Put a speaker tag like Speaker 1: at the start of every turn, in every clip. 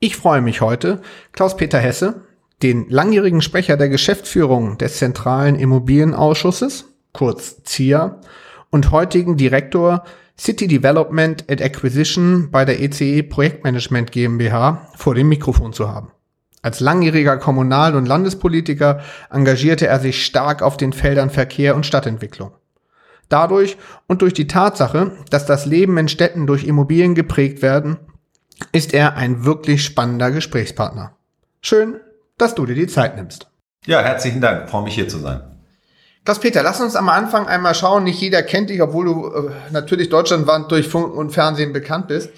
Speaker 1: Ich freue mich heute, Klaus-Peter Hesse, den langjährigen Sprecher der Geschäftsführung des Zentralen Immobilienausschusses, kurz ZIA, und heutigen Direktor City Development and Acquisition bei der ECE e Projektmanagement GmbH vor dem Mikrofon zu haben. Als langjähriger Kommunal- und Landespolitiker engagierte er sich stark auf den Feldern Verkehr und Stadtentwicklung. Dadurch und durch die Tatsache, dass das Leben in Städten durch Immobilien geprägt werden, ist er ein wirklich spannender Gesprächspartner. Schön, dass du dir die Zeit nimmst.
Speaker 2: Ja, herzlichen Dank. Freue mich hier zu sein.
Speaker 1: Klaus-Peter, lass uns am Anfang einmal schauen. Nicht jeder kennt dich, obwohl du äh, natürlich deutschlandweit durch Funken und Fernsehen bekannt bist.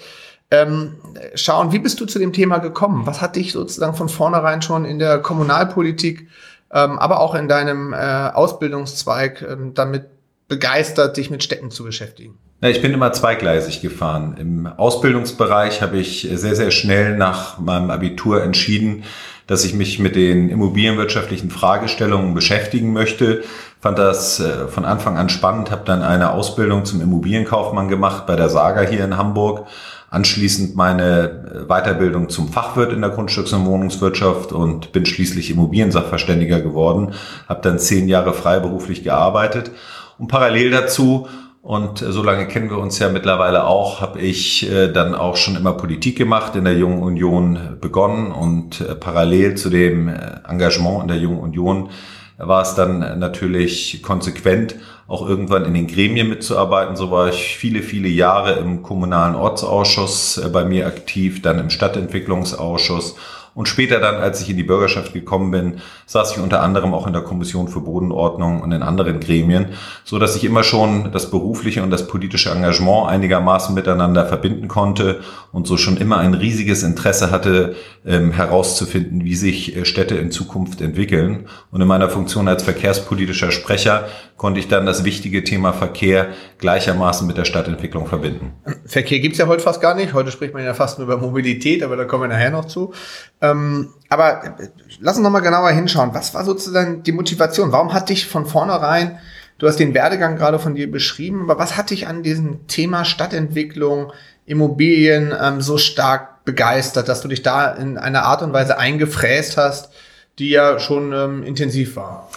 Speaker 1: Ähm, schauen, wie bist du zu dem Thema gekommen? Was hat dich sozusagen von vornherein schon in der Kommunalpolitik, ähm, aber auch in deinem äh, Ausbildungszweig ähm, damit begeistert, dich mit Städten zu beschäftigen?
Speaker 2: Ja, ich bin immer zweigleisig gefahren. Im Ausbildungsbereich habe ich sehr, sehr schnell nach meinem Abitur entschieden, dass ich mich mit den immobilienwirtschaftlichen Fragestellungen beschäftigen möchte. Fand das äh, von Anfang an spannend, habe dann eine Ausbildung zum Immobilienkaufmann gemacht bei der Saga hier in Hamburg. Anschließend meine äh, Weiterbildung zum Fachwirt in der Grundstücks- und Wohnungswirtschaft und bin schließlich Immobiliensachverständiger geworden. Habe dann zehn Jahre freiberuflich gearbeitet und parallel dazu und äh, so lange kennen wir uns ja mittlerweile auch, habe ich äh, dann auch schon immer Politik gemacht, in der Jungen Union begonnen und äh, parallel zu dem Engagement in der Jungen Union war es dann natürlich konsequent, auch irgendwann in den Gremien mitzuarbeiten. So war ich viele, viele Jahre im kommunalen Ortsausschuss bei mir aktiv, dann im Stadtentwicklungsausschuss und später dann, als ich in die Bürgerschaft gekommen bin, saß ich unter anderem auch in der Kommission für Bodenordnung und in anderen Gremien, so dass ich immer schon das berufliche und das politische Engagement einigermaßen miteinander verbinden konnte und so schon immer ein riesiges Interesse hatte, ähm, herauszufinden, wie sich äh, Städte in Zukunft entwickeln. Und in meiner Funktion als verkehrspolitischer Sprecher konnte ich dann das wichtige Thema Verkehr gleichermaßen mit der Stadtentwicklung verbinden.
Speaker 1: Verkehr gibt's ja heute fast gar nicht. Heute spricht man ja fast nur über Mobilität, aber da kommen wir nachher noch zu. Ähm, aber äh, lass uns nochmal genauer hinschauen. Was war sozusagen die Motivation? Warum hat dich von vornherein, du hast den Werdegang gerade von dir beschrieben, aber was hat dich an diesem Thema Stadtentwicklung, Immobilien ähm, so stark begeistert, dass du dich da in einer Art und Weise eingefräst hast, die ja schon ähm, intensiv war?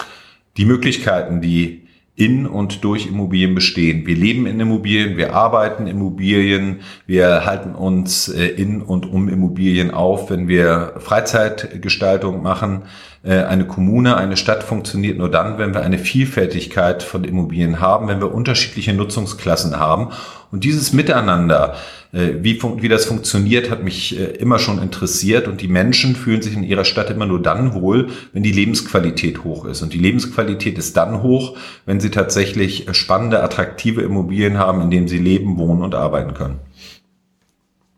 Speaker 2: Die Möglichkeiten, die in und durch Immobilien bestehen. Wir leben in Immobilien, wir arbeiten Immobilien, wir halten uns äh, in und um Immobilien auf, wenn wir Freizeitgestaltung machen. Äh, eine Kommune, eine Stadt funktioniert nur dann, wenn wir eine Vielfältigkeit von Immobilien haben, wenn wir unterschiedliche Nutzungsklassen haben. Und dieses Miteinander, äh, wie, wie das funktioniert, hat mich äh, immer schon interessiert. Und die Menschen fühlen sich in ihrer Stadt immer nur dann wohl, wenn die Lebensqualität hoch ist. Und die Lebensqualität ist dann hoch, wenn sie tatsächlich spannende, attraktive Immobilien haben, in denen sie leben, wohnen und arbeiten können.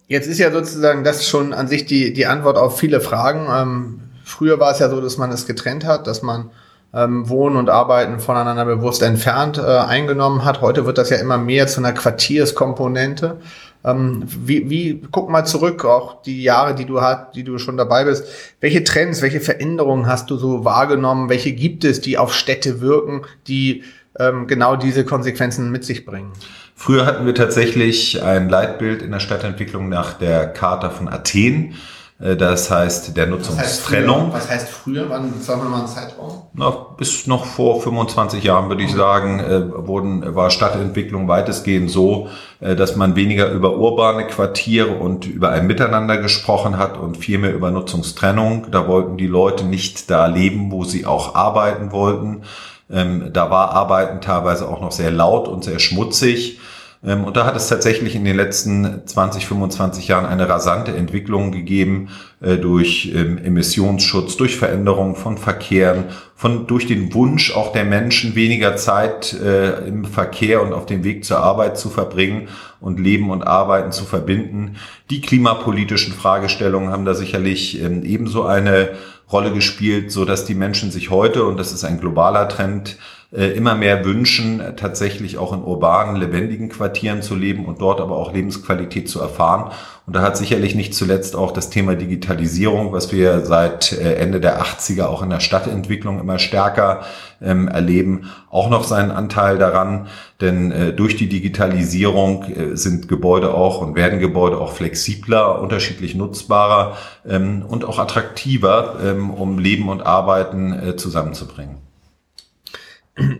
Speaker 1: Jetzt ist ja sozusagen das schon an sich die, die Antwort auf viele Fragen. Ähm, früher war es ja so, dass man es getrennt hat, dass man ähm, Wohnen und Arbeiten voneinander bewusst entfernt äh, eingenommen hat. Heute wird das ja immer mehr zu einer Quartierskomponente. Ähm, wie, wie, guck mal zurück, auch die Jahre, die du hast, die du schon dabei bist. Welche Trends, welche Veränderungen hast du so wahrgenommen? Welche gibt es, die auf Städte wirken, die ähm, genau diese Konsequenzen mit sich bringen?
Speaker 2: Früher hatten wir tatsächlich ein Leitbild in der Stadtentwicklung nach der Charta von Athen. Äh, das heißt, der Nutzungstrennung.
Speaker 1: Was heißt früher? Wann, sagen wir mal einen Zeitraum?
Speaker 2: Na, bis noch vor 25 Jahren, würde ich sagen, äh, wurden, war Stadtentwicklung weitestgehend so, äh, dass man weniger über urbane Quartiere und über ein Miteinander gesprochen hat und vielmehr über Nutzungstrennung. Da wollten die Leute nicht da leben, wo sie auch arbeiten wollten. Ähm, da war Arbeiten teilweise auch noch sehr laut und sehr schmutzig. Ähm, und da hat es tatsächlich in den letzten 20, 25 Jahren eine rasante Entwicklung gegeben äh, durch ähm, Emissionsschutz, durch Veränderung von Verkehren, von durch den Wunsch auch der Menschen weniger Zeit äh, im Verkehr und auf dem Weg zur Arbeit zu verbringen und Leben und Arbeiten zu verbinden. Die klimapolitischen Fragestellungen haben da sicherlich ähm, ebenso eine Rolle gespielt, so dass die Menschen sich heute und das ist ein globaler Trend immer mehr wünschen, tatsächlich auch in urbanen, lebendigen Quartieren zu leben und dort aber auch Lebensqualität zu erfahren. Und da hat sicherlich nicht zuletzt auch das Thema Digitalisierung, was wir seit äh, Ende der 80er auch in der Stadtentwicklung immer stärker ähm, erleben, auch noch seinen Anteil daran. Denn äh, durch die Digitalisierung äh, sind Gebäude auch und werden Gebäude auch flexibler, unterschiedlich nutzbarer ähm, und auch attraktiver, ähm, um Leben und Arbeiten äh, zusammenzubringen.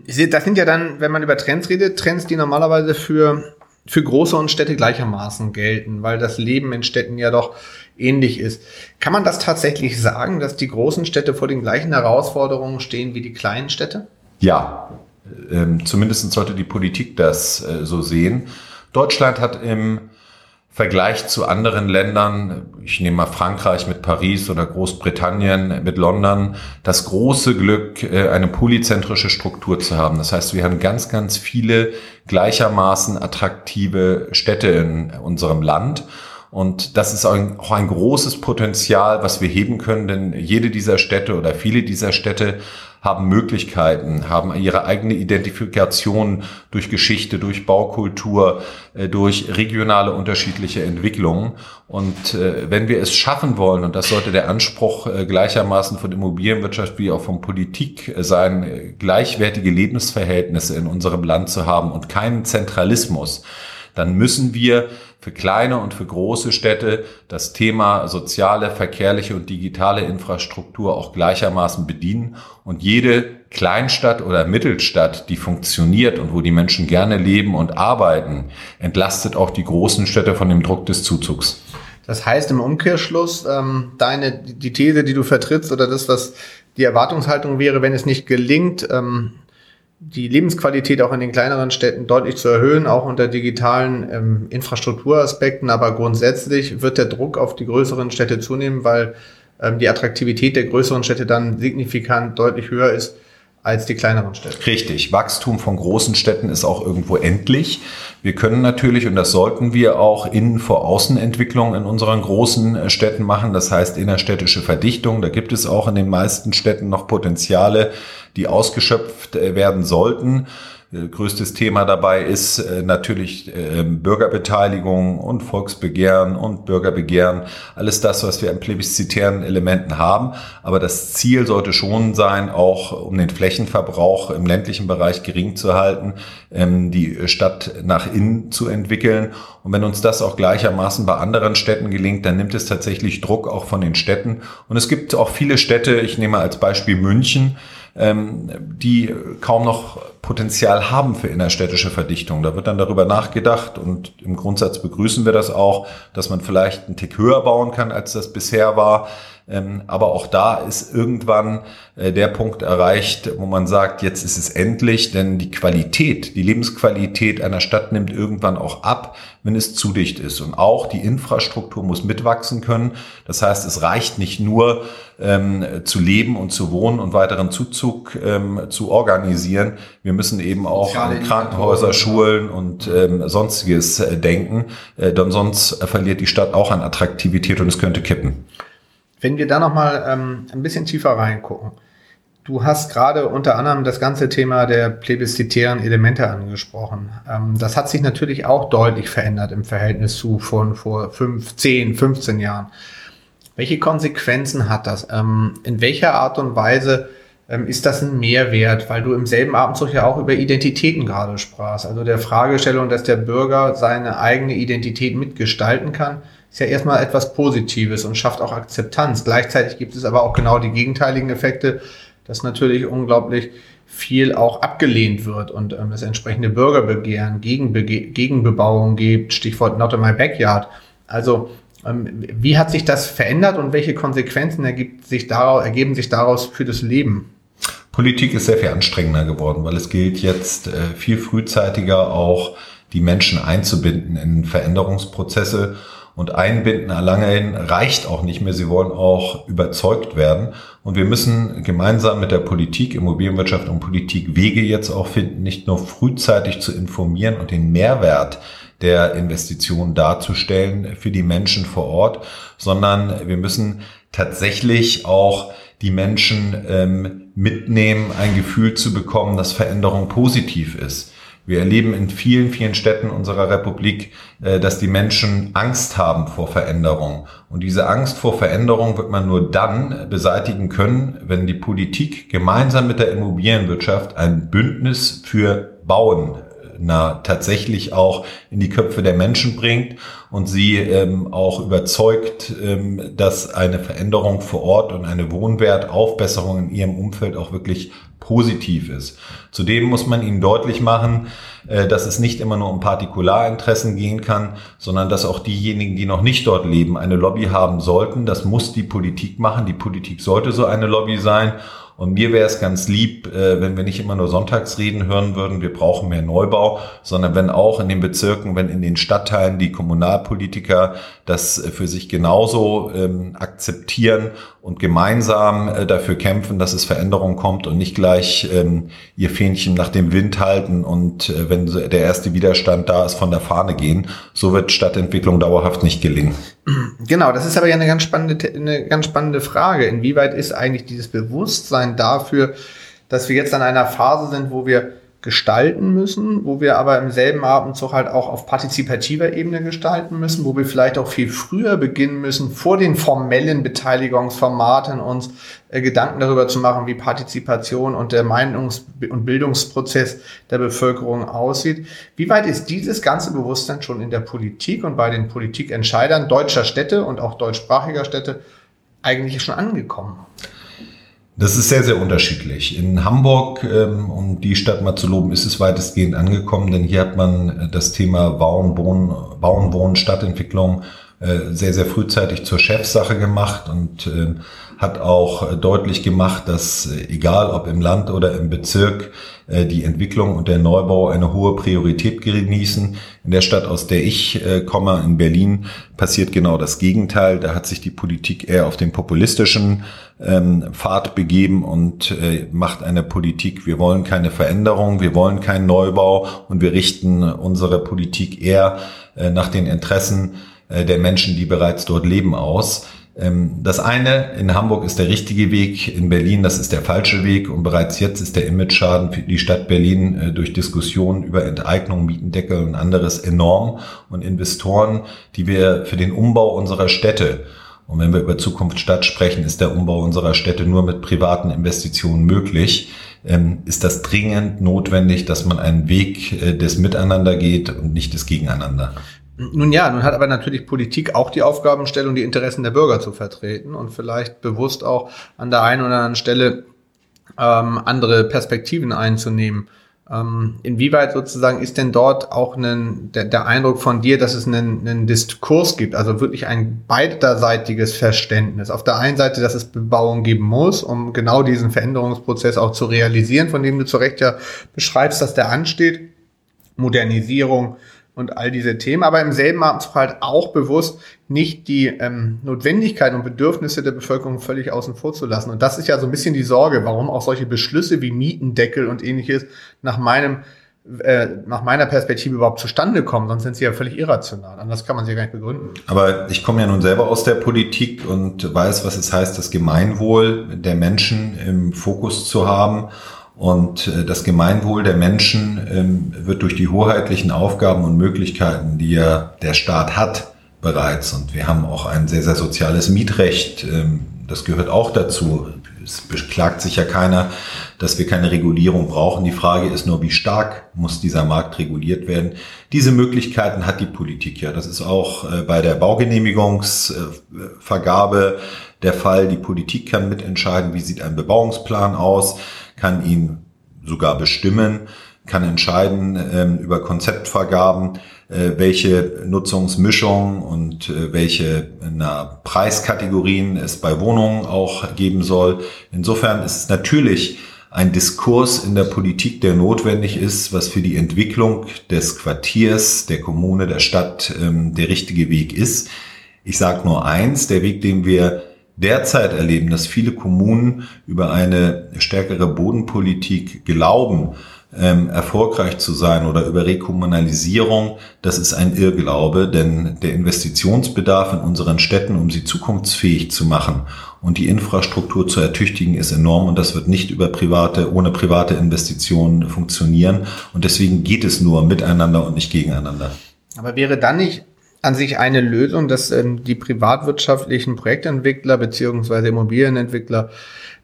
Speaker 1: Das sind ja dann, wenn man über Trends redet, Trends, die normalerweise für, für große und Städte gleichermaßen gelten, weil das Leben in Städten ja doch ähnlich ist. Kann man das tatsächlich sagen, dass die großen Städte vor den gleichen Herausforderungen stehen wie die kleinen Städte?
Speaker 2: Ja, ähm, zumindest sollte die Politik das äh, so sehen. Deutschland hat im Vergleich zu anderen Ländern, ich nehme mal Frankreich mit Paris oder Großbritannien mit London, das große Glück, äh, eine polyzentrische Struktur zu haben. Das heißt, wir haben ganz, ganz viele gleichermaßen attraktive Städte in unserem Land. Und das ist auch ein großes Potenzial, was wir heben können, denn jede dieser Städte oder viele dieser Städte haben Möglichkeiten, haben ihre eigene Identifikation durch Geschichte, durch Baukultur, äh, durch regionale unterschiedliche Entwicklungen. Und äh, wenn wir es schaffen wollen, und das sollte der Anspruch äh, gleichermaßen von Immobilienwirtschaft wie auch von Politik sein, gleichwertige Lebensverhältnisse in unserem Land zu haben und keinen Zentralismus, dann müssen wir für kleine und für große Städte das Thema soziale, verkehrliche und digitale Infrastruktur auch gleichermaßen bedienen. Und jede Kleinstadt oder Mittelstadt, die funktioniert und wo die Menschen gerne leben und arbeiten, entlastet auch die großen Städte von dem Druck des Zuzugs.
Speaker 1: Das heißt im Umkehrschluss, ähm, deine, die These, die du vertrittst oder das, was die Erwartungshaltung wäre, wenn es nicht gelingt, ähm, die Lebensqualität auch in den kleineren Städten deutlich zu erhöhen, auch unter digitalen ähm, Infrastrukturaspekten. Aber grundsätzlich wird der Druck auf die größeren Städte zunehmen, weil ähm, die Attraktivität der größeren Städte dann signifikant deutlich höher ist als die kleineren Städte.
Speaker 2: Richtig. Wachstum von großen Städten ist auch irgendwo endlich. Wir können natürlich, und das sollten wir auch, Innen- vor Außenentwicklung in unseren großen äh, Städten machen. Das heißt innerstädtische Verdichtung. Da gibt es auch in den meisten Städten noch Potenziale, die ausgeschöpft äh, werden sollten. Äh, größtes Thema dabei ist äh, natürlich ähm, Bürgerbeteiligung und Volksbegehren und Bürgerbegehren. Alles das, was wir an plebiszitären Elementen haben. Aber das Ziel sollte schon sein, auch um den Flächenverbrauch im ländlichen Bereich gering zu halten, ähm, die Stadt nach innen zu entwickeln. Und wenn uns das auch gleichermaßen bei anderen Städten gelingt, dann nimmt es tatsächlich Druck auch von den Städten. Und es gibt auch viele Städte, ich nehme als Beispiel München, ähm, die kaum noch Potenzial haben für innerstädtische Verdichtung. Da wird dann darüber nachgedacht und im Grundsatz begrüßen wir das auch, dass man vielleicht einen Tick höher bauen kann, als das bisher war. Ähm, aber auch da ist irgendwann äh, der Punkt erreicht, wo man sagt, jetzt ist es endlich, denn die Qualität, die Lebensqualität einer Stadt nimmt irgendwann auch ab, wenn es zu dicht ist. Und auch die Infrastruktur muss mitwachsen können. Das heißt, es reicht nicht nur ähm, zu leben und zu wohnen und weiteren Zuzug ähm, zu organisieren. Wir müssen eben auch an Krankenhäuser, Schulen und ähm, sonstiges äh, denken, äh, denn sonst verliert die Stadt auch an Attraktivität und es könnte kippen.
Speaker 1: Wenn wir da nochmal ähm, ein bisschen tiefer reingucken. Du hast gerade unter anderem das ganze Thema der plebiszitären Elemente angesprochen. Ähm, das hat sich natürlich auch deutlich verändert im Verhältnis zu von vor fünf, zehn, 15 Jahren. Welche Konsequenzen hat das? Ähm, in welcher Art und Weise ähm, ist das ein Mehrwert? Weil du im selben Abendzug ja auch über Identitäten gerade sprachst. Also der Fragestellung, dass der Bürger seine eigene Identität mitgestalten kann ist ja erstmal etwas Positives und schafft auch Akzeptanz. Gleichzeitig gibt es aber auch genau die gegenteiligen Effekte, dass natürlich unglaublich viel auch abgelehnt wird und ähm, es entsprechende Bürgerbegehren, Gegenbe Gegenbebauung gibt, Stichwort Not in my backyard. Also ähm, wie hat sich das verändert und welche Konsequenzen sich daraus, ergeben sich daraus für das Leben?
Speaker 2: Politik ist sehr viel anstrengender geworden, weil es gilt jetzt äh, viel frühzeitiger auch die Menschen einzubinden in Veränderungsprozesse. Und einbinden allein reicht auch nicht mehr. Sie wollen auch überzeugt werden. Und wir müssen gemeinsam mit der Politik, Immobilienwirtschaft und Politik Wege jetzt auch finden, nicht nur frühzeitig zu informieren und den Mehrwert der Investitionen darzustellen für die Menschen vor Ort, sondern wir müssen tatsächlich auch die Menschen ähm, mitnehmen, ein Gefühl zu bekommen, dass Veränderung positiv ist. Wir erleben in vielen, vielen Städten unserer Republik, äh, dass die Menschen Angst haben vor Veränderung. Und diese Angst vor Veränderung wird man nur dann beseitigen können, wenn die Politik gemeinsam mit der Immobilienwirtschaft ein Bündnis für Bauen na, tatsächlich auch in die Köpfe der Menschen bringt und sie ähm, auch überzeugt, ähm, dass eine Veränderung vor Ort und eine Wohnwertaufbesserung in ihrem Umfeld auch wirklich positiv ist. Zudem muss man ihnen deutlich machen, äh, dass es nicht immer nur um Partikularinteressen gehen kann, sondern dass auch diejenigen, die noch nicht dort leben, eine Lobby haben sollten. Das muss die Politik machen. Die Politik sollte so eine Lobby sein. Und mir wäre es ganz lieb, äh, wenn wir nicht immer nur Sonntagsreden hören würden, wir brauchen mehr Neubau, sondern wenn auch in den Bezirken, wenn in den Stadtteilen die Kommunalpolitiker das äh, für sich genauso ähm, akzeptieren und gemeinsam äh, dafür kämpfen, dass es Veränderung kommt und nicht gleich ähm, ihr Fähnchen nach dem Wind halten und wenn der erste Widerstand da ist, von der Fahne gehen. So wird Stadtentwicklung dauerhaft nicht gelingen.
Speaker 1: Genau, das ist aber ja eine ganz spannende, eine ganz spannende Frage. Inwieweit ist eigentlich dieses Bewusstsein dafür, dass wir jetzt an einer Phase sind, wo wir gestalten müssen, wo wir aber im selben Abendzug halt auch auf partizipativer Ebene gestalten müssen, wo wir vielleicht auch viel früher beginnen müssen, vor den formellen Beteiligungsformaten uns äh, Gedanken darüber zu machen, wie Partizipation und der Meinungs- und Bildungsprozess der Bevölkerung aussieht. Wie weit ist dieses ganze Bewusstsein schon in der Politik und bei den Politikentscheidern deutscher Städte und auch deutschsprachiger Städte eigentlich schon angekommen?
Speaker 2: Das ist sehr, sehr unterschiedlich. In Hamburg, ähm, um die Stadt mal zu loben, ist es weitestgehend angekommen, denn hier hat man äh, das Thema Bauen, Wohnen, Bauen, Wohnen, Stadtentwicklung sehr, sehr frühzeitig zur Chefsache gemacht und äh, hat auch deutlich gemacht, dass äh, egal ob im Land oder im Bezirk äh, die Entwicklung und der Neubau eine hohe Priorität genießen. In der Stadt, aus der ich äh, komme, in Berlin, passiert genau das Gegenteil. Da hat sich die Politik eher auf den populistischen ähm, Pfad begeben und äh, macht eine Politik, wir wollen keine Veränderung, wir wollen keinen Neubau und wir richten unsere Politik eher äh, nach den Interessen äh, der Menschen, die bereits dort leben, aus. Ähm, das eine in Hamburg ist der richtige Weg, in Berlin das ist der falsche Weg und bereits jetzt ist der Image-Schaden für die Stadt Berlin äh, durch Diskussionen über Enteignung, Mietendeckel und anderes enorm und Investoren, die wir für den Umbau unserer Städte und wenn wir über Zukunft Stadt sprechen, ist der Umbau unserer Städte nur mit privaten Investitionen möglich. Ähm, ist das dringend notwendig, dass man einen Weg äh, des Miteinander geht und nicht des Gegeneinander?
Speaker 1: Nun ja, nun hat aber natürlich Politik auch die Aufgabenstellung, die Interessen der Bürger zu vertreten und vielleicht bewusst auch an der einen oder anderen Stelle ähm, andere Perspektiven einzunehmen. Ähm, inwieweit sozusagen ist denn dort auch ein, der, der Eindruck von dir, dass es einen, einen Diskurs gibt, also wirklich ein beiderseitiges Verständnis? Auf der einen Seite, dass es Bebauung geben muss, um genau diesen Veränderungsprozess auch zu realisieren, von dem du zu Recht ja beschreibst, dass der ansteht. Modernisierung, und all diese Themen, aber im selben Atemzug halt auch bewusst nicht die ähm, Notwendigkeiten und Bedürfnisse der Bevölkerung völlig außen vor zu lassen. Und das ist ja so ein bisschen die Sorge, warum auch solche Beschlüsse wie Mietendeckel und ähnliches nach meinem äh, nach meiner Perspektive überhaupt zustande kommen, sonst sind sie ja völlig irrational. Anders kann man sie ja gar nicht begründen.
Speaker 2: Aber ich komme ja nun selber aus der Politik und weiß, was es heißt, das Gemeinwohl der Menschen im Fokus zu haben und äh, das Gemeinwohl der Menschen ähm, wird durch die hoheitlichen Aufgaben und Möglichkeiten, die ja der Staat hat, bereits. Und wir haben auch ein sehr, sehr soziales Mietrecht. Ähm, das gehört auch dazu. Es beklagt sich ja keiner, dass wir keine Regulierung brauchen. Die Frage ist nur, wie stark muss dieser Markt reguliert werden. Diese Möglichkeiten hat die Politik ja. Das ist auch äh, bei der Baugenehmigungsvergabe der Fall. Die Politik kann mitentscheiden, wie sieht ein Bebauungsplan aus kann ihn sogar bestimmen, kann entscheiden ähm, über Konzeptvergaben, äh, welche Nutzungsmischung und äh, welche na, Preiskategorien es bei Wohnungen auch geben soll. Insofern ist es natürlich ein Diskurs in der Politik, der notwendig ist, was für die Entwicklung des Quartiers, der Kommune, der Stadt ähm, der richtige Weg ist. Ich sage nur eins, der Weg, den wir derzeit erleben, dass viele Kommunen über eine stärkere Bodenpolitik glauben, ähm, erfolgreich zu sein oder über Rekommunalisierung, das ist ein Irrglaube, denn der Investitionsbedarf in unseren Städten, um sie zukunftsfähig zu machen und die Infrastruktur zu ertüchtigen, ist enorm und das wird nicht über private, ohne private Investitionen funktionieren und deswegen geht es nur miteinander und nicht gegeneinander.
Speaker 1: Aber wäre dann nicht an sich eine Lösung, dass ähm, die privatwirtschaftlichen Projektentwickler beziehungsweise Immobilienentwickler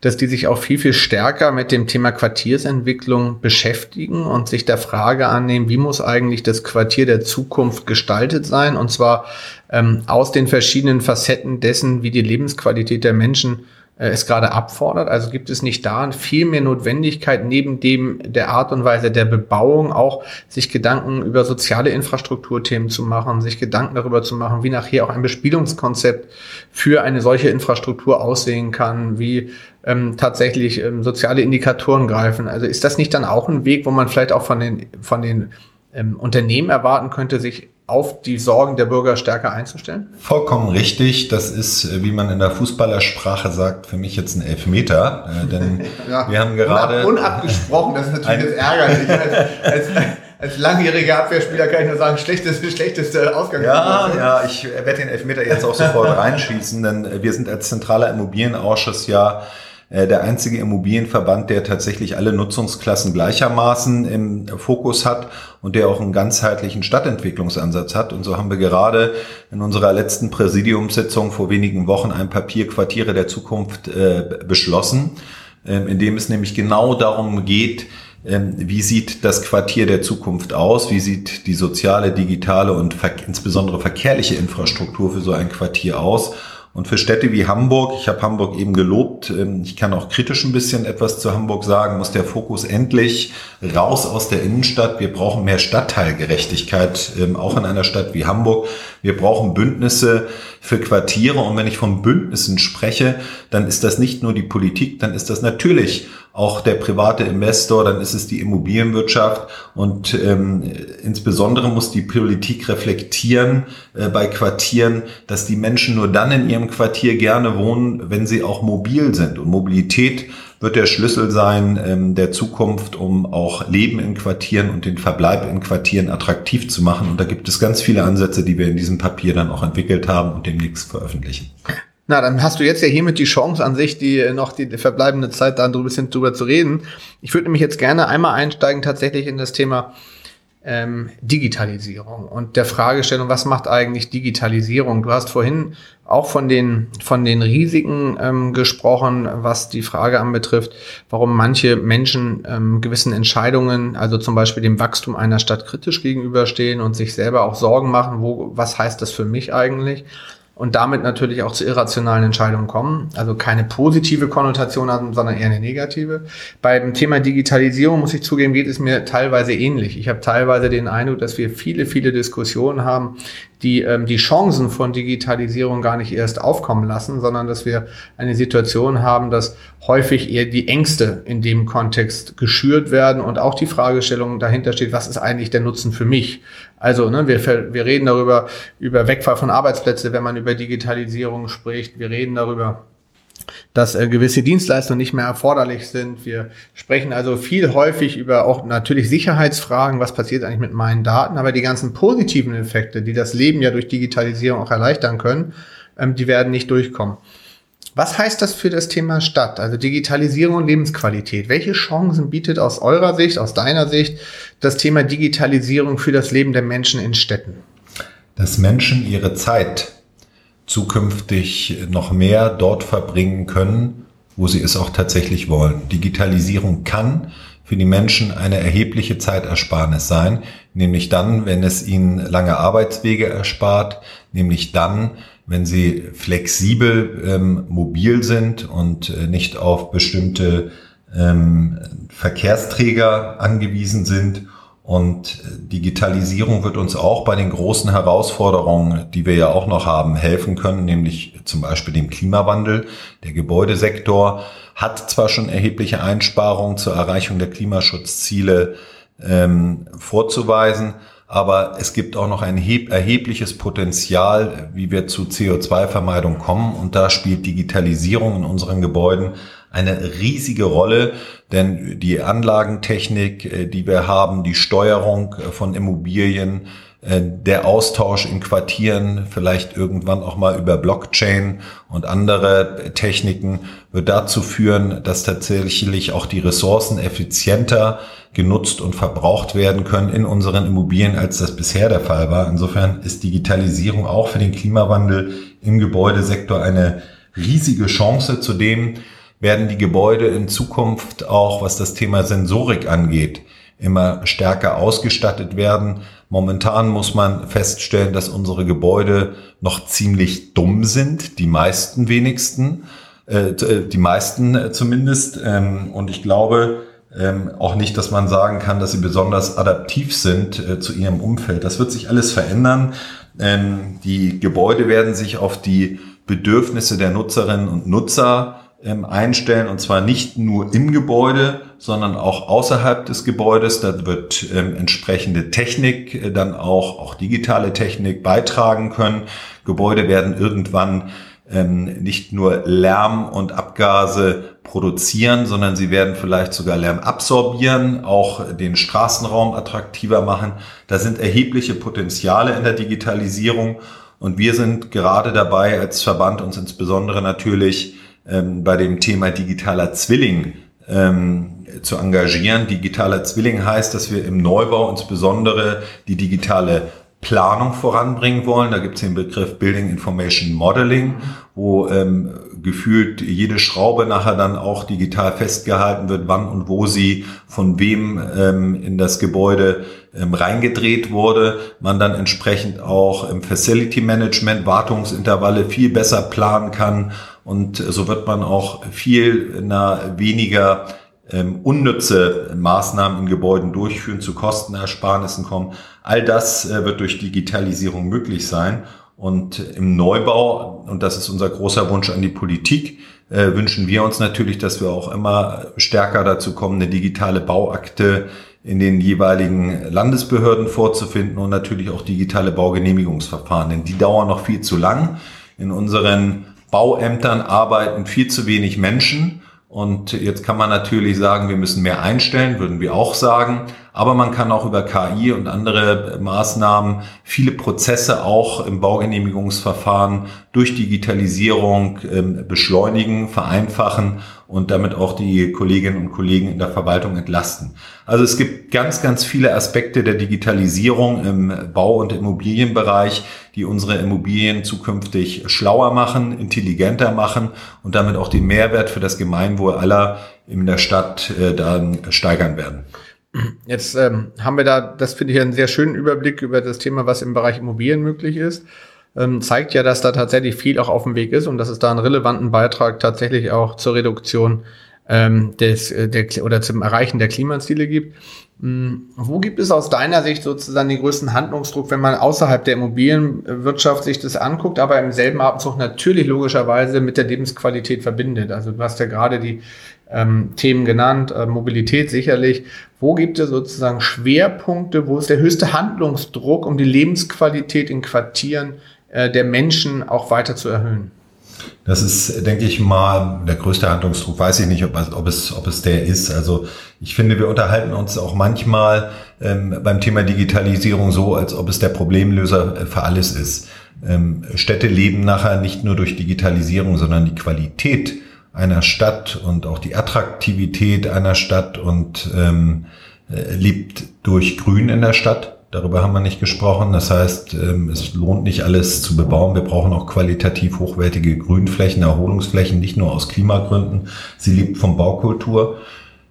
Speaker 1: dass die sich auch viel, viel stärker mit dem Thema Quartiersentwicklung beschäftigen und sich der Frage annehmen, wie muss eigentlich das Quartier der Zukunft gestaltet sein? Und zwar ähm, aus den verschiedenen Facetten dessen, wie die Lebensqualität der Menschen es gerade abfordert. Also gibt es nicht da viel mehr Notwendigkeit, neben dem der Art und Weise der Bebauung auch sich Gedanken über soziale Infrastrukturthemen zu machen, sich Gedanken darüber zu machen, wie nachher auch ein Bespielungskonzept für eine solche Infrastruktur aussehen kann, wie ähm, tatsächlich ähm, soziale Indikatoren greifen. Also ist das nicht dann auch ein Weg, wo man vielleicht auch von den, von den ähm, Unternehmen erwarten könnte, sich auf die Sorgen der Bürger stärker einzustellen?
Speaker 2: Vollkommen richtig. Das ist, äh, wie man in der Fußballersprache sagt, für mich jetzt ein Elfmeter. Äh, denn ja, wir haben gerade.
Speaker 1: Unabgesprochen, das ist natürlich jetzt ärgerlich. als, als, als langjähriger Abwehrspieler kann ich nur sagen, schlechteste, schlechteste Ausgang.
Speaker 2: Ja, ja, ich werde den Elfmeter jetzt auch sofort reinschießen, denn wir sind als zentraler Immobilienausschuss ja äh, der einzige Immobilienverband, der tatsächlich alle Nutzungsklassen gleichermaßen im Fokus hat und der auch einen ganzheitlichen Stadtentwicklungsansatz hat. Und so haben wir gerade in unserer letzten Präsidiumssitzung vor wenigen Wochen ein Papier Quartiere der Zukunft äh, beschlossen, äh, in dem es nämlich genau darum geht, ähm, wie sieht das Quartier der Zukunft aus? Wie sieht die soziale, digitale und insbesondere verkehrliche Infrastruktur für so ein Quartier aus? Und für Städte wie Hamburg, ich habe Hamburg eben gelobt, ähm, ich kann auch kritisch ein bisschen etwas zu Hamburg sagen, muss der Fokus endlich raus aus der Innenstadt. Wir brauchen mehr Stadtteilgerechtigkeit, ähm, auch in einer Stadt wie Hamburg. Wir brauchen Bündnisse für Quartiere. Und wenn ich von Bündnissen spreche, dann ist das nicht nur die Politik, dann ist das natürlich auch der private Investor, dann ist es die Immobilienwirtschaft und ähm, insbesondere muss die Politik reflektieren äh, bei Quartieren, dass die Menschen nur dann in ihrem Quartier gerne wohnen, wenn sie auch mobil sind. Und Mobilität wird der Schlüssel sein ähm, der Zukunft, um auch Leben in Quartieren und den Verbleib in Quartieren attraktiv zu machen. Und da gibt es ganz viele Ansätze, die wir in diesem Papier dann auch entwickelt haben und demnächst veröffentlichen.
Speaker 1: Na, dann hast du jetzt ja hiermit die Chance an sich, die noch die verbleibende Zeit da ein bisschen drüber zu reden. Ich würde nämlich jetzt gerne einmal einsteigen tatsächlich in das Thema ähm, Digitalisierung und der Fragestellung, was macht eigentlich Digitalisierung? Du hast vorhin auch von den, von den Risiken ähm, gesprochen, was die Frage anbetrifft, warum manche Menschen ähm, gewissen Entscheidungen, also zum Beispiel dem Wachstum einer Stadt kritisch gegenüberstehen und sich selber auch Sorgen machen, wo, was heißt das für mich eigentlich? Und damit natürlich auch zu irrationalen Entscheidungen kommen. Also keine positive Konnotation haben, sondern eher eine negative. Beim Thema Digitalisierung muss ich zugeben, geht es mir teilweise ähnlich. Ich habe teilweise den Eindruck, dass wir viele, viele Diskussionen haben, die ähm, die Chancen von Digitalisierung gar nicht erst aufkommen lassen, sondern dass wir eine Situation haben, dass häufig eher die Ängste in dem Kontext geschürt werden und auch die Fragestellung dahinter steht, was ist eigentlich der Nutzen für mich? Also ne, wir, wir reden darüber, über Wegfall von Arbeitsplätzen, wenn man über Digitalisierung spricht. Wir reden darüber, dass äh, gewisse Dienstleistungen nicht mehr erforderlich sind. Wir sprechen also viel häufig über auch natürlich Sicherheitsfragen, was passiert eigentlich mit meinen Daten, aber die ganzen positiven Effekte, die das Leben ja durch Digitalisierung auch erleichtern können, ähm, die werden nicht durchkommen. Was heißt das für das Thema Stadt, also Digitalisierung und Lebensqualität? Welche Chancen bietet aus eurer Sicht, aus deiner Sicht das Thema Digitalisierung für das Leben der Menschen in Städten?
Speaker 2: Dass Menschen ihre Zeit zukünftig noch mehr dort verbringen können, wo sie es auch tatsächlich wollen. Digitalisierung kann für die Menschen eine erhebliche Zeitersparnis sein, nämlich dann, wenn es ihnen lange Arbeitswege erspart, nämlich dann, wenn sie flexibel ähm, mobil sind und äh, nicht auf bestimmte ähm, Verkehrsträger angewiesen sind. Und Digitalisierung wird uns auch bei den großen Herausforderungen, die wir ja auch noch haben, helfen können, nämlich zum Beispiel dem Klimawandel, der Gebäudesektor hat zwar schon erhebliche Einsparungen zur Erreichung der Klimaschutzziele ähm, vorzuweisen, aber es gibt auch noch ein erhebliches Potenzial, wie wir zu CO2-Vermeidung kommen. Und da spielt Digitalisierung in unseren Gebäuden eine riesige Rolle, denn die Anlagentechnik, äh, die wir haben, die Steuerung äh, von Immobilien, äh, der Austausch in Quartieren, vielleicht irgendwann auch mal über Blockchain und andere Techniken, wird dazu führen, dass tatsächlich auch die Ressourcen effizienter genutzt und verbraucht werden können in unseren Immobilien, als das bisher der Fall war. Insofern ist Digitalisierung auch für den Klimawandel im Gebäudesektor eine riesige Chance. Zudem werden die Gebäude in Zukunft auch, was das Thema Sensorik angeht, immer stärker ausgestattet werden. Momentan muss man feststellen, dass unsere Gebäude noch ziemlich dumm sind, die meisten wenigsten, äh, äh die meisten zumindest. Ähm, und ich glaube ähm, auch nicht, dass man sagen kann, dass sie besonders adaptiv sind äh, zu ihrem Umfeld. Das wird sich alles verändern. Ähm, die Gebäude werden sich auf die Bedürfnisse der Nutzerinnen und Nutzer ähm, einstellen und zwar nicht nur im Gebäude, sondern auch außerhalb des Gebäudes. Da wird ähm, entsprechende Technik, äh, dann auch, auch digitale Technik beitragen können. Gebäude werden irgendwann ähm, nicht nur Lärm und Abgase produzieren, sondern sie werden vielleicht sogar Lärm absorbieren, auch den Straßenraum attraktiver machen. Da sind erhebliche Potenziale in der Digitalisierung und wir sind gerade dabei, als Verband uns insbesondere natürlich ähm, bei dem Thema digitaler Zwilling ähm, zu engagieren. Digitaler Zwilling heißt, dass wir im Neubau insbesondere die digitale Planung voranbringen wollen. Da gibt es den Begriff Building Information Modeling, wo ähm, gefühlt jede Schraube nachher dann auch digital festgehalten wird, wann und wo sie von wem ähm, in das Gebäude ähm, reingedreht wurde. Man dann entsprechend auch im Facility Management Wartungsintervalle viel besser planen kann und so wird man auch viel na, weniger ähm, unnütze Maßnahmen in Gebäuden durchführen, zu Kostenersparnissen kommen. All das äh, wird durch Digitalisierung möglich sein. Und im Neubau, und das ist unser großer Wunsch an die Politik, äh, wünschen wir uns natürlich, dass wir auch immer stärker dazu kommen, eine digitale Bauakte in den jeweiligen Landesbehörden vorzufinden und natürlich auch digitale Baugenehmigungsverfahren. Denn die dauern noch viel zu lang. In unseren Bauämtern arbeiten viel zu wenig Menschen. Und jetzt kann man natürlich sagen, wir müssen mehr einstellen, würden wir auch sagen. Aber man kann auch über KI und andere Maßnahmen viele Prozesse auch im Baugenehmigungsverfahren durch Digitalisierung ähm, beschleunigen, vereinfachen und damit auch die Kolleginnen und Kollegen in der Verwaltung entlasten. Also es gibt ganz, ganz viele Aspekte der Digitalisierung im Bau- und Immobilienbereich, die unsere Immobilien zukünftig schlauer machen, intelligenter machen und damit auch den Mehrwert für das Gemeinwohl aller in der Stadt äh, dann steigern werden.
Speaker 1: Jetzt ähm, haben wir da, das finde ich einen sehr schönen Überblick über das Thema, was im Bereich Immobilien möglich ist. Ähm, zeigt ja, dass da tatsächlich viel auch auf dem Weg ist und dass es da einen relevanten Beitrag tatsächlich auch zur Reduktion ähm, des, äh, der, oder zum Erreichen der Klimaziele gibt. Mhm. Wo gibt es aus deiner Sicht sozusagen den größten Handlungsdruck, wenn man außerhalb der Immobilienwirtschaft sich das anguckt, aber im selben Atemzug natürlich logischerweise mit der Lebensqualität verbindet? Also du hast ja gerade die ähm, Themen genannt, äh, Mobilität sicherlich. Wo gibt es sozusagen Schwerpunkte, wo ist der höchste Handlungsdruck, um die Lebensqualität in Quartieren äh, der Menschen auch weiter zu erhöhen?
Speaker 2: Das ist, denke ich mal, der größte Handlungsdruck. Weiß ich nicht, ob, ob, es, ob es der ist. Also ich finde, wir unterhalten uns auch manchmal ähm, beim Thema Digitalisierung so, als ob es der Problemlöser für alles ist. Ähm, Städte leben nachher nicht nur durch Digitalisierung, sondern die Qualität einer Stadt und auch die Attraktivität einer Stadt und ähm, äh, lebt durch Grün in der Stadt. Darüber haben wir nicht gesprochen. Das heißt, ähm, es lohnt nicht alles zu bebauen. Wir brauchen auch qualitativ hochwertige Grünflächen, Erholungsflächen, nicht nur aus Klimagründen. Sie lebt von Baukultur.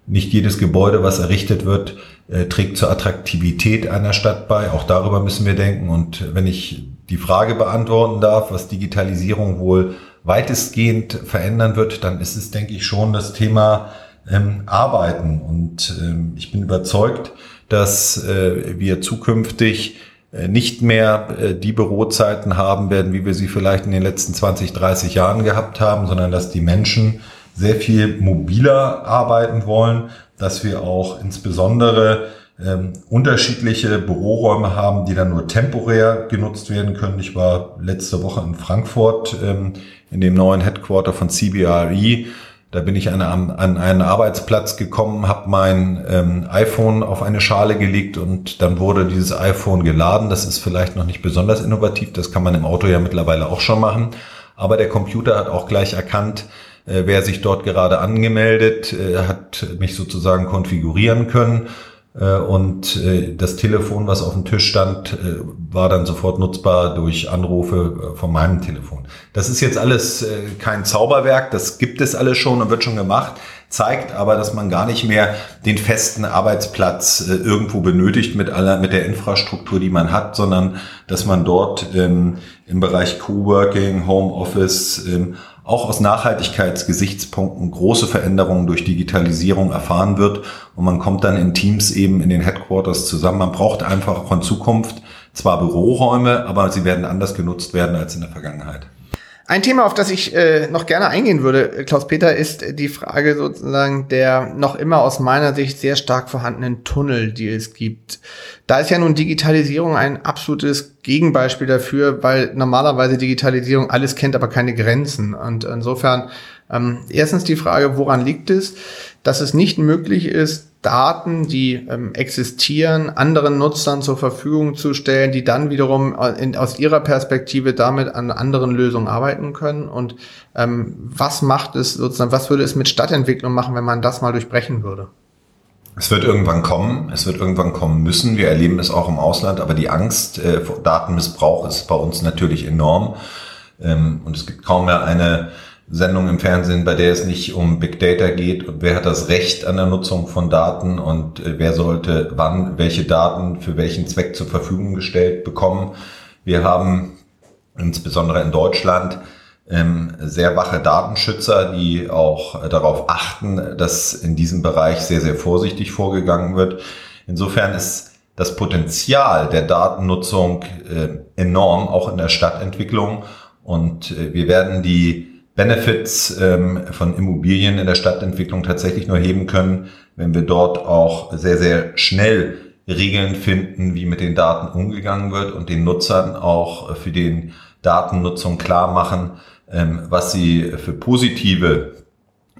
Speaker 2: Nicht jedes Gebäude, was errichtet wird, äh, trägt zur Attraktivität einer Stadt bei. Auch darüber müssen wir denken. Und wenn ich die Frage beantworten darf, was Digitalisierung wohl weitestgehend verändern wird, dann ist es, denke ich, schon das Thema ähm, Arbeiten. Und ähm, ich bin überzeugt, dass äh, wir zukünftig äh, nicht mehr äh, die Bürozeiten haben werden, wie wir sie vielleicht in den letzten 20, 30 Jahren gehabt haben, sondern dass die Menschen sehr viel mobiler arbeiten wollen, dass wir auch insbesondere ähm, unterschiedliche Büroräume haben, die dann nur temporär genutzt werden können. Ich war letzte Woche in Frankfurt ähm, in dem neuen Headquarter von CBRE. Da bin ich an, an einen Arbeitsplatz gekommen, habe mein ähm, iPhone auf eine Schale gelegt und dann wurde dieses iPhone geladen. Das ist vielleicht noch nicht besonders innovativ, das kann man im Auto ja mittlerweile auch schon machen. Aber der Computer hat auch gleich erkannt, äh, wer sich dort gerade angemeldet, äh, hat mich sozusagen konfigurieren können und äh, das Telefon, was auf dem Tisch stand, äh, war dann sofort nutzbar durch Anrufe von meinem Telefon. Das ist jetzt alles kein Zauberwerk, das gibt es alles schon und wird schon gemacht, zeigt aber, dass man gar nicht mehr den festen Arbeitsplatz irgendwo benötigt mit aller, mit der Infrastruktur, die man hat, sondern dass man dort ähm, im Bereich Coworking, Homeoffice, ähm, auch aus Nachhaltigkeitsgesichtspunkten große Veränderungen durch Digitalisierung erfahren wird und man kommt dann in Teams eben in den Headquarters zusammen. Man braucht einfach in Zukunft zwar Büroräume, aber sie werden anders genutzt werden als in der Vergangenheit.
Speaker 1: Ein Thema, auf das ich äh, noch gerne eingehen würde, Klaus-Peter, ist die Frage sozusagen der noch immer aus meiner Sicht sehr stark vorhandenen Tunnel, die es gibt. Da ist ja nun Digitalisierung ein absolutes Gegenbeispiel dafür, weil normalerweise Digitalisierung alles kennt, aber keine Grenzen. Und insofern ähm, erstens die Frage, woran liegt es, dass es nicht möglich ist, Daten, die ähm, existieren, anderen Nutzern zur Verfügung zu stellen, die dann wiederum äh, in, aus ihrer Perspektive damit an anderen Lösungen arbeiten können. Und ähm, was macht es sozusagen, was würde es mit Stadtentwicklung machen, wenn man das mal durchbrechen würde?
Speaker 2: Es wird irgendwann kommen, es wird irgendwann kommen müssen. Wir erleben es auch im Ausland, aber die Angst äh, vor Datenmissbrauch ist bei uns natürlich enorm. Ähm, und es gibt kaum mehr eine Sendung im Fernsehen, bei der es nicht um Big Data geht und wer hat das Recht an der Nutzung von Daten und äh, wer sollte wann welche Daten für welchen Zweck zur Verfügung gestellt bekommen. Wir haben insbesondere in Deutschland ähm, sehr wache Datenschützer, die auch darauf achten, dass in diesem Bereich sehr, sehr vorsichtig vorgegangen wird. Insofern ist das Potenzial der Datennutzung äh, enorm, auch in der Stadtentwicklung. Und äh, wir werden die Benefits ähm, von Immobilien in der Stadtentwicklung tatsächlich nur heben können, wenn wir dort auch sehr, sehr schnell Regeln finden, wie mit den Daten umgegangen wird und den Nutzern auch für den Datennutzung klar machen, ähm, was sie für positive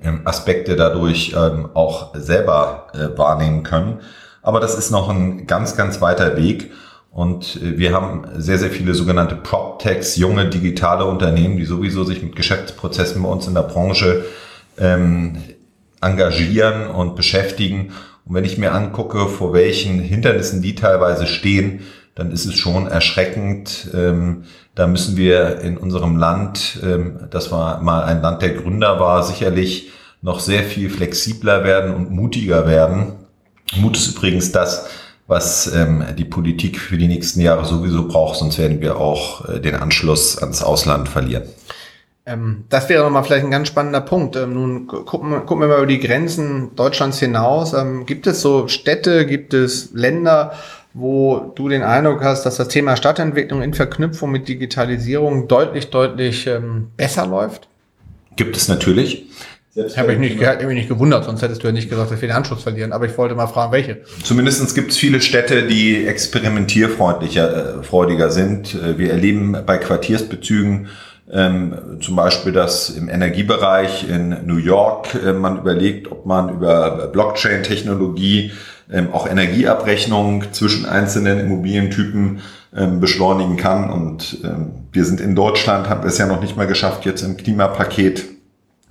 Speaker 2: ähm, Aspekte dadurch ähm, auch selber äh, wahrnehmen können. Aber das ist noch ein ganz, ganz weiter Weg. Und äh, wir haben sehr, sehr viele sogenannte PropTechs, junge digitale Unternehmen, die sowieso sich mit Geschäftsprozessen bei uns in der Branche ähm, engagieren und beschäftigen. Und wenn ich mir angucke, vor welchen Hindernissen die teilweise stehen, dann ist es schon erschreckend. Ähm, da müssen wir in unserem Land, ähm, das war mal ein Land der Gründer war, sicherlich noch sehr viel flexibler werden und mutiger werden. Mut ist übrigens das, was ähm, die Politik für die nächsten Jahre sowieso braucht, sonst werden wir auch äh, den Anschluss ans Ausland verlieren.
Speaker 1: Ähm, das wäre nochmal vielleicht ein ganz spannender Punkt. Ähm, nun gucken, gucken wir mal über die Grenzen Deutschlands hinaus. Ähm, gibt es so Städte, gibt es Länder, wo du den Eindruck hast, dass das Thema Stadtentwicklung in Verknüpfung mit Digitalisierung deutlich, deutlich ähm, besser läuft?
Speaker 2: Gibt es natürlich.
Speaker 1: Habe ich nicht, hätte mich nicht gewundert, sonst hättest du ja nicht gesagt, dass wir den Anschluss verlieren. Aber ich wollte mal fragen, welche.
Speaker 2: Zumindestens gibt es viele Städte, die experimentierfreundlicher, äh, freudiger sind. Äh, wir erleben bei Quartiersbezügen ähm, zum Beispiel, dass im Energiebereich in New York äh, man überlegt, ob man über Blockchain-Technologie ähm, auch Energieabrechnung zwischen einzelnen Immobilientypen ähm, beschleunigen kann. Und ähm, wir sind in Deutschland, haben es ja noch nicht mal geschafft, jetzt im Klimapaket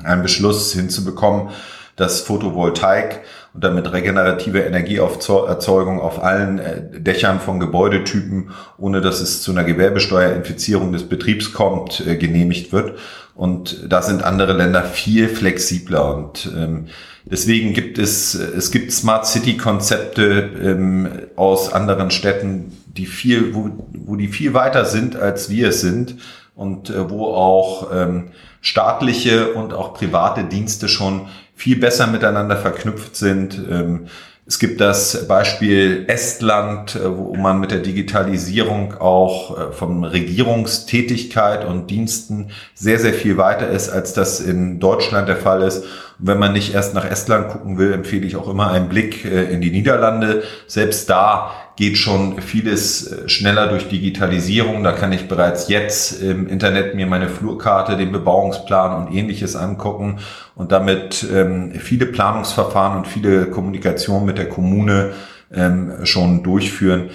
Speaker 2: einen Beschluss hinzubekommen, dass Photovoltaik und damit regenerative Energieerzeugung auf allen äh, Dächern von Gebäudetypen, ohne dass es zu einer Gewerbesteuerinfizierung des Betriebs kommt, äh, genehmigt wird. Und da sind andere Länder viel flexibler. Und ähm, deswegen gibt es, es gibt Smart City Konzepte ähm, aus anderen Städten, die viel, wo, wo die viel weiter sind, als wir es sind und äh, wo auch ähm, staatliche und auch private Dienste schon viel besser miteinander verknüpft sind. Ähm, Es gibt das Beispiel Estland, äh, wo man mit der Digitalisierung auch äh, von Regierungstätigkeit und Diensten sehr, sehr viel weiter ist, als das in Deutschland der Fall ist. Und wenn man nicht erst nach Estland gucken will, empfehle ich auch immer einen Blick äh, in die Niederlande. Selbst da geht schon vieles äh, schneller durch Digitalisierung. Da kann ich bereits jetzt im Internet mir meine Flurkarte, den Bebauungsplan und ähnliches angucken und damit ähm, viele Planungsverfahren und viele Kommunikation mit der Kommune ähm, schon durchführen.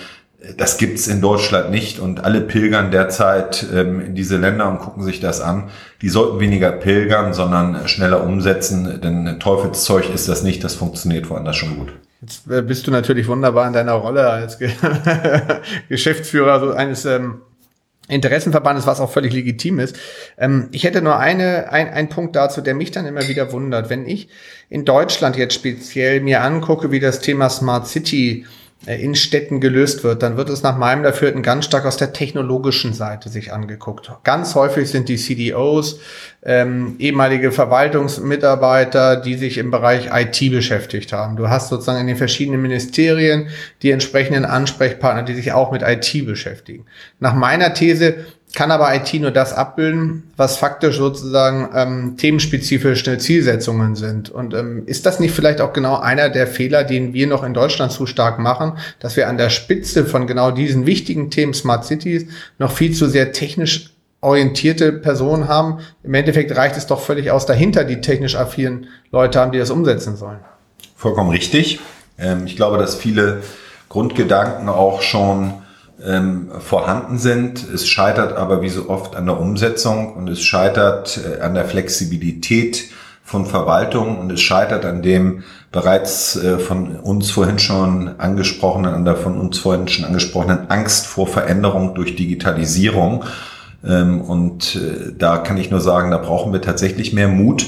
Speaker 2: Das gibt's in Deutschland nicht und alle pilgern derzeit ähm, in diese Länder und gucken sich das an. Die sollten weniger pilgern, sondern schneller umsetzen, denn Teufelszeug ist das nicht, das funktioniert woanders schon gut.
Speaker 1: Jetzt äh, bist du natürlich wunderbar in deiner Rolle als Ge Geschäftsführer so eines ähm, Interessenverbandes, was auch völlig legitim ist. Ähm, ich hätte nur eine, ein, ein Punkt dazu, der mich dann immer wieder wundert. Wenn ich in Deutschland jetzt speziell mir angucke, wie das Thema Smart City in Städten gelöst wird, dann wird es nach meinem Dafürhalten ganz stark aus der technologischen Seite sich angeguckt. Ganz häufig sind die CDOs ähm, ehemalige Verwaltungsmitarbeiter, die sich im Bereich IT beschäftigt haben. Du hast sozusagen in den verschiedenen Ministerien die entsprechenden Ansprechpartner, die sich auch mit IT beschäftigen. Nach meiner These kann aber IT nur das abbilden, was faktisch sozusagen ähm, themenspezifische Zielsetzungen sind. Und ähm, ist das nicht vielleicht auch genau einer der Fehler, den wir noch in Deutschland zu stark machen, dass wir an der Spitze von genau diesen wichtigen Themen Smart Cities noch viel zu sehr technisch orientierte Personen haben? Im Endeffekt reicht es doch völlig aus, dahinter die technisch affinen Leute haben, die das umsetzen sollen.
Speaker 2: Vollkommen richtig. Ähm, ich glaube, dass viele Grundgedanken auch schon ähm, vorhanden sind. Es scheitert aber wie so oft an der Umsetzung und es scheitert äh, an der Flexibilität von Verwaltung und es scheitert an dem bereits äh, von uns vorhin schon angesprochenen, an der von uns vorhin schon angesprochenen Angst vor Veränderung durch Digitalisierung. Ähm, und äh, da kann ich nur sagen, da brauchen wir tatsächlich mehr Mut,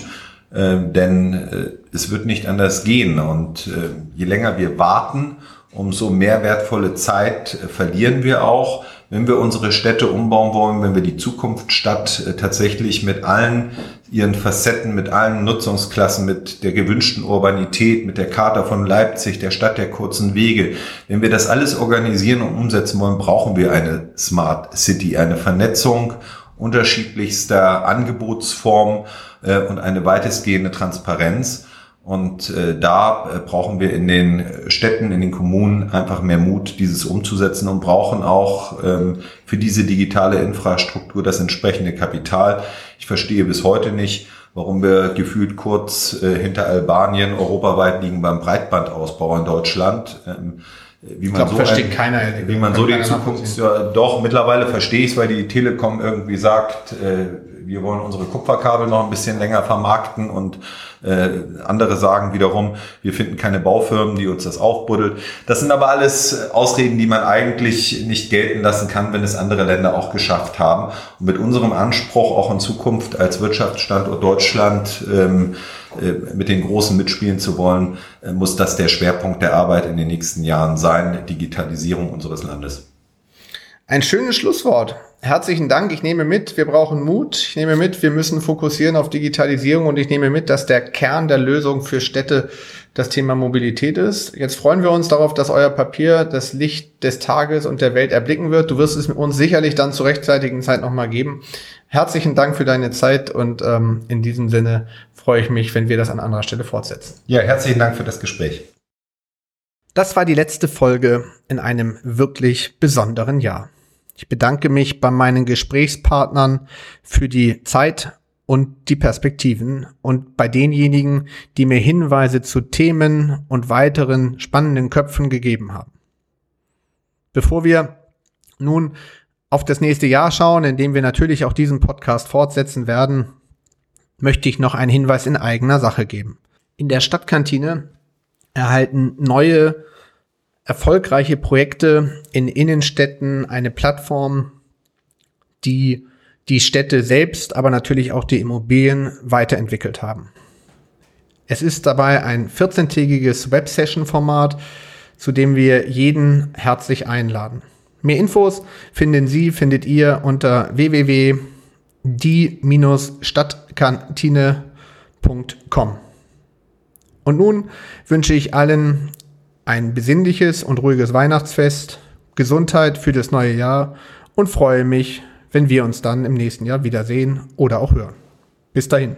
Speaker 2: äh, denn äh, es wird nicht anders gehen. Und äh, je länger wir warten, umso mehr wertvolle Zeit äh, verlieren wir auch, wenn wir unsere Städte umbauen wollen, wenn wir die Zukunftsstadt äh, tatsächlich mit allen ihren Facetten, mit allen Nutzungsklassen, mit der gewünschten Urbanität, mit der Charta von Leipzig, der Stadt der kurzen Wege, wenn wir das alles organisieren und umsetzen wollen, brauchen wir eine Smart City, eine Vernetzung unterschiedlichster Angebotsformen äh, und eine weitestgehende Transparenz. Und äh, da äh, brauchen wir in den Städten, in den Kommunen einfach mehr Mut, dieses umzusetzen und brauchen auch ähm, für diese digitale Infrastruktur das entsprechende Kapital. Ich verstehe bis heute nicht, warum wir gefühlt kurz äh, hinter Albanien europaweit liegen beim Breitbandausbau in Deutschland. Ähm,
Speaker 1: wie man glaub, so versteht ein, keiner.
Speaker 2: Wie man so die Zukunft, ja, doch, mittlerweile verstehe ich es, weil die Telekom irgendwie sagt, äh, wir wollen unsere Kupferkabel noch ein bisschen länger vermarkten und äh, andere sagen wiederum, wir finden keine Baufirmen, die uns das aufbuddelt. Das sind aber alles Ausreden, die man eigentlich nicht gelten lassen kann, wenn es andere Länder auch geschafft haben. Und mit unserem Anspruch auch in Zukunft als Wirtschaftsstandort Deutschland ähm, äh, mit den Großen mitspielen zu wollen, äh, muss das der Schwerpunkt der Arbeit in den nächsten Jahren sein, Digitalisierung unseres Landes.
Speaker 1: Ein schönes Schlusswort. Herzlichen Dank. Ich nehme mit, wir brauchen Mut. Ich nehme mit, wir müssen fokussieren auf Digitalisierung und ich nehme mit, dass der Kern der Lösung für Städte das Thema Mobilität ist. Jetzt freuen wir uns darauf, dass euer Papier das Licht des Tages und der Welt erblicken wird. Du wirst es uns sicherlich dann zur rechtzeitigen Zeit nochmal geben. Herzlichen Dank für deine Zeit und ähm, in diesem Sinne freue ich mich, wenn wir das an anderer Stelle fortsetzen.
Speaker 2: Ja, herzlichen Dank für das Gespräch.
Speaker 1: Das war die letzte Folge in einem wirklich besonderen Jahr. Ich bedanke mich bei meinen Gesprächspartnern für die Zeit und die Perspektiven und bei denjenigen, die mir Hinweise zu Themen und weiteren spannenden Köpfen gegeben haben. Bevor wir nun auf das nächste Jahr schauen, in dem wir natürlich auch diesen Podcast fortsetzen werden, möchte ich noch einen Hinweis in eigener Sache geben. In der Stadtkantine erhalten neue erfolgreiche Projekte in Innenstädten, eine Plattform, die die Städte selbst, aber natürlich auch die Immobilien weiterentwickelt haben. Es ist dabei ein 14-tägiges Web-Session-Format, zu dem wir jeden herzlich einladen. Mehr Infos finden Sie, findet ihr unter www.die-stadtkantine.com. Und nun wünsche ich allen ein besinnliches und ruhiges Weihnachtsfest, Gesundheit für das neue Jahr und freue mich, wenn wir uns dann im nächsten Jahr wiedersehen oder auch hören. Bis dahin.